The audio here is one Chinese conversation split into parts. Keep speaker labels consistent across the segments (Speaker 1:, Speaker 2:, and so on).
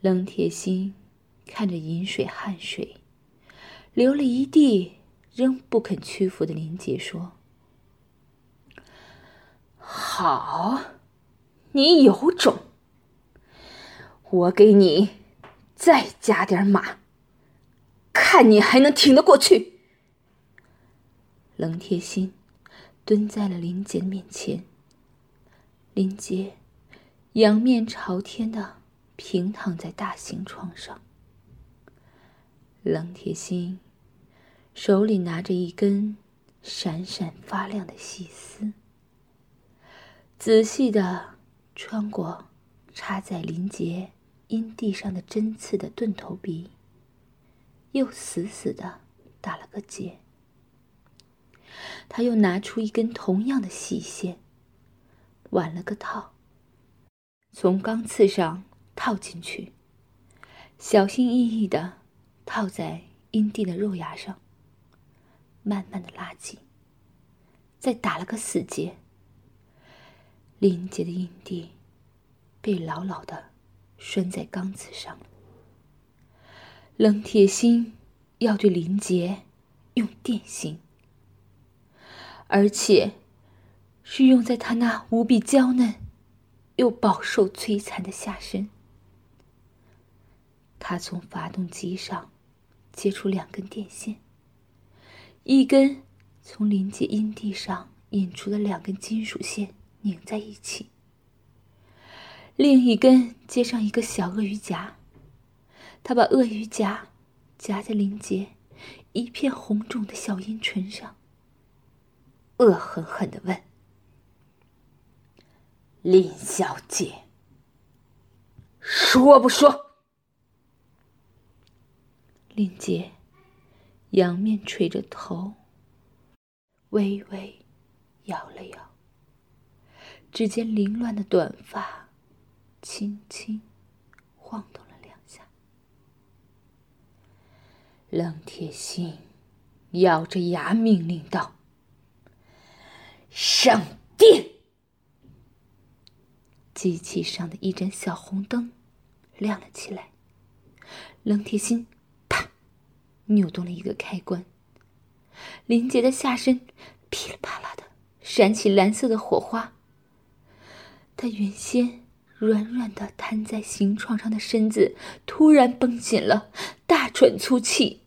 Speaker 1: 冷铁心看着饮水汗水，流了一地，仍不肯屈服的林杰说：“
Speaker 2: 好，你有种！我给你再加点马，看你还能挺得过去。”
Speaker 1: 冷铁心蹲在了林杰面前，林杰仰面朝天的平躺在大型床上。冷铁心手里拿着一根闪闪发亮的细丝，仔细的穿过插在林杰阴蒂上的针刺的钝头鼻，又死死的打了个结。他又拿出一根同样的细线，挽了个套，从钢刺上套进去，小心翼翼的套在阴蒂的肉芽上，慢慢的拉紧，再打了个死结。林杰的阴蒂被牢牢的拴在钢刺上。冷铁心要对林杰用电刑。而且，是用在他那无比娇嫩又饱受摧残的下身。他从发动机上接出两根电线，一根从林杰阴蒂上引出的两根金属线拧在一起，另一根接上一个小鳄鱼夹。他把鳄鱼夹夹在林杰一片红肿的小阴唇上。恶狠狠的问：“
Speaker 2: 林小姐，说不说？”
Speaker 1: 林杰仰面垂着头，微微摇了摇，只见凌乱的短发轻轻晃动了两下。
Speaker 2: 冷铁心咬着牙命令道。上电！
Speaker 1: 机器上的一盏小红灯亮了起来。冷铁心扭动了一个开关，林杰的下身噼里啪啦的闪起蓝色的火花。他原先软软的瘫在行床上的身子突然绷紧了，大喘粗气。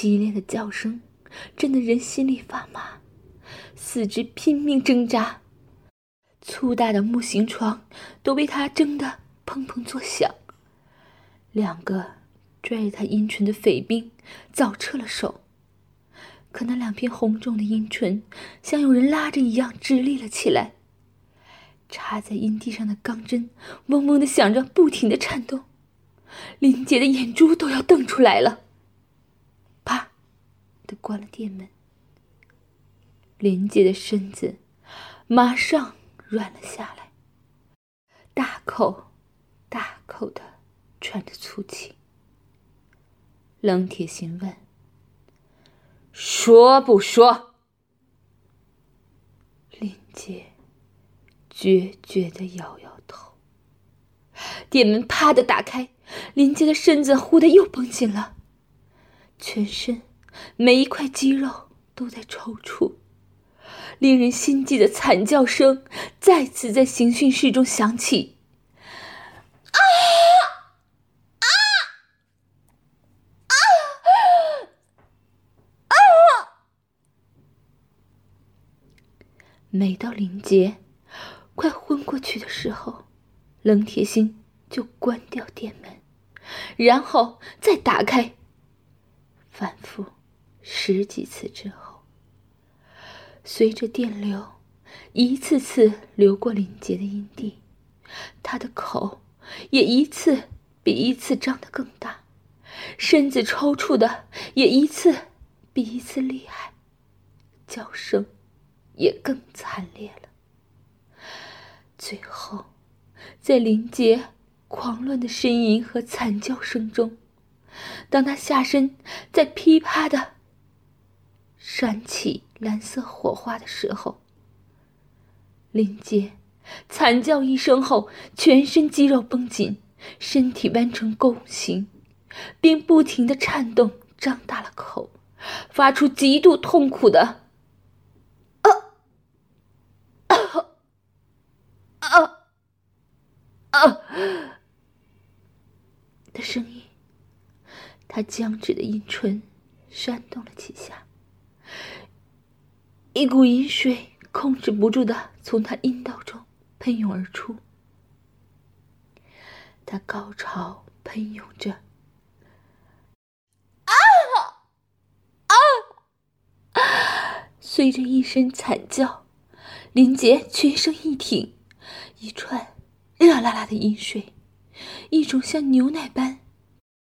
Speaker 1: 激烈的叫声震得人心里发麻，四肢拼命挣扎，粗大的木行床都被他挣得砰砰作响。两个拽着他阴唇的匪兵早撤了手，可那两片红肿的阴唇像有人拉着一样直立了起来，插在阴蒂上的钢针嗡嗡的响着，不停的颤动，林杰的眼珠都要瞪出来了。关了店门，林杰的身子马上软了下来，大口大口的喘着粗气。冷铁心问：“
Speaker 2: 说不说？”
Speaker 1: 林杰决绝的摇摇头。店门啪的打开，林杰的身子忽的又绷紧了，全身。每一块肌肉都在抽搐，令人心悸的惨叫声再次在刑讯室中响起。啊啊啊啊！每到林杰快昏过去的时候，冷铁心就关掉店门，然后再打开，反复。十几次之后，随着电流一次次流过林杰的阴蒂，他的口也一次比一次张得更大，身子抽搐的也一次比一次厉害，叫声也更惨烈了。最后，在林杰狂乱的呻吟和惨叫声中，当他下身在噼啪的闪起蓝色火花的时候，林杰惨叫一声后，全身肌肉绷紧，身体弯成弓形，并不停的颤动，张大了口，发出极度痛苦的“啊啊啊啊”的声音。他僵直的阴唇扇动了几下，一股淫水控制不住的从他阴道中。喷涌而出，他高潮喷涌着，啊啊啊！随着一声惨叫，林杰全身一挺，一串热辣辣的饮水，一种像牛奶般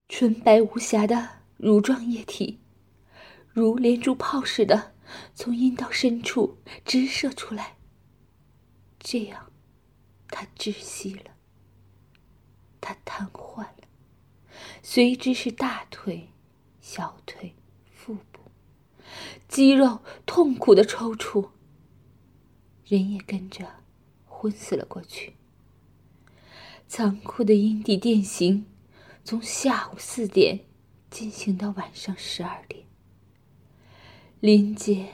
Speaker 1: 纯白无瑕的乳状液体，如连珠炮似的从阴道深处直射出来，这样。他窒息了，他瘫痪了，随之是大腿、小腿、腹部，肌肉痛苦的抽搐，人也跟着昏死了过去。残酷的阴蒂电刑从下午四点进行到晚上十二点，林杰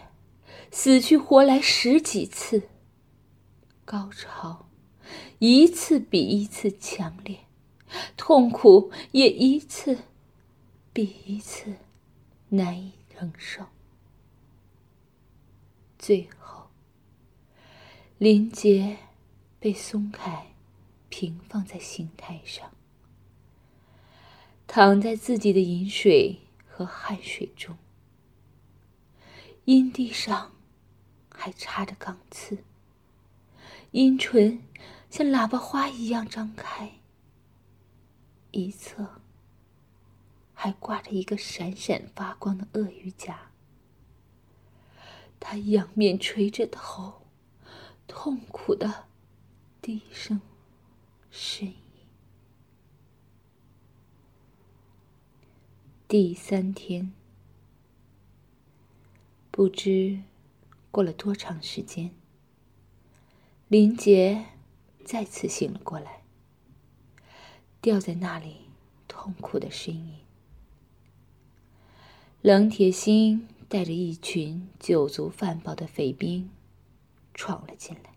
Speaker 1: 死去活来十几次，高潮。一次比一次强烈，痛苦也一次比一次难以承受。最后，林杰被松开，平放在刑台上，躺在自己的饮水和汗水中，阴蒂上还插着钢刺，阴唇。像喇叭花一样张开，一侧还挂着一个闪闪发光的鳄鱼夹。他仰面垂着头，痛苦的低声呻吟。第三天，不知过了多长时间，林杰。再次醒了过来，吊在那里，痛苦的呻吟。冷铁心带着一群酒足饭饱的匪兵闯了进来。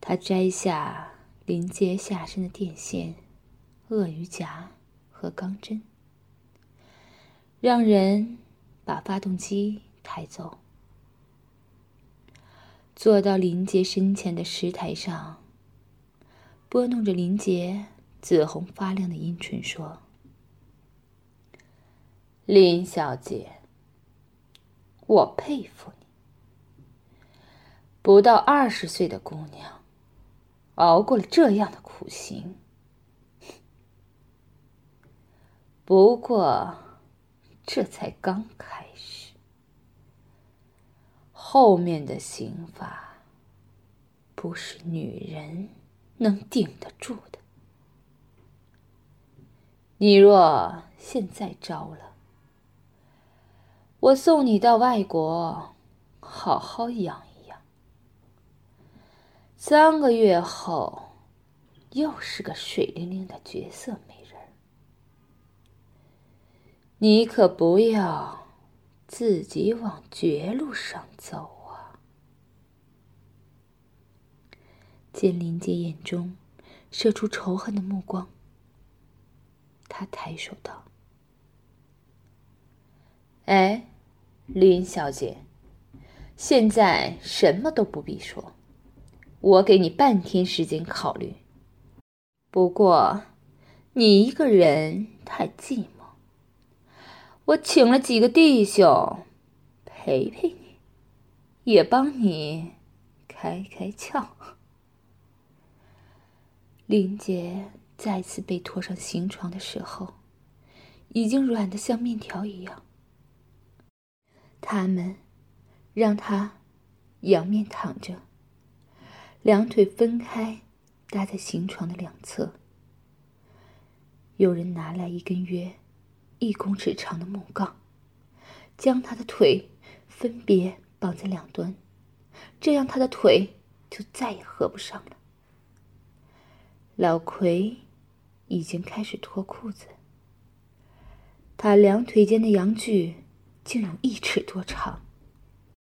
Speaker 1: 他摘下林杰下身的电线、鳄鱼夹和钢针，让人把发动机抬走。坐到林杰身前的石台上，拨弄着林杰紫红发亮的阴唇，说：“林小姐，我佩服你，不到二十岁的姑娘，熬过了这样的苦刑。不过，这才刚开始。”后面的刑罚，不是女人能顶得住的。你若现在招了，我送你到外国，好好养一养。三个月后，又是个水灵灵的绝色美人。你可不要。自己往绝路上走啊！见林杰眼中射出仇恨的目光，他抬手道：“哎，林小姐，现在什么都不必说，我给你半天时间考虑。不过，你一个人太寂寞。”我请了几个弟兄陪陪你，也帮你开开窍。林杰再次被拖上刑床的时候，已经软的像面条一样。他们让他仰面躺着，两腿分开，搭在行床的两侧。有人拿来一根约一公尺长的木杠，将他的腿分别绑在两端，这样他的腿就再也合不上了。老奎已经开始脱裤子，他两腿间的阳具竟有一尺多长。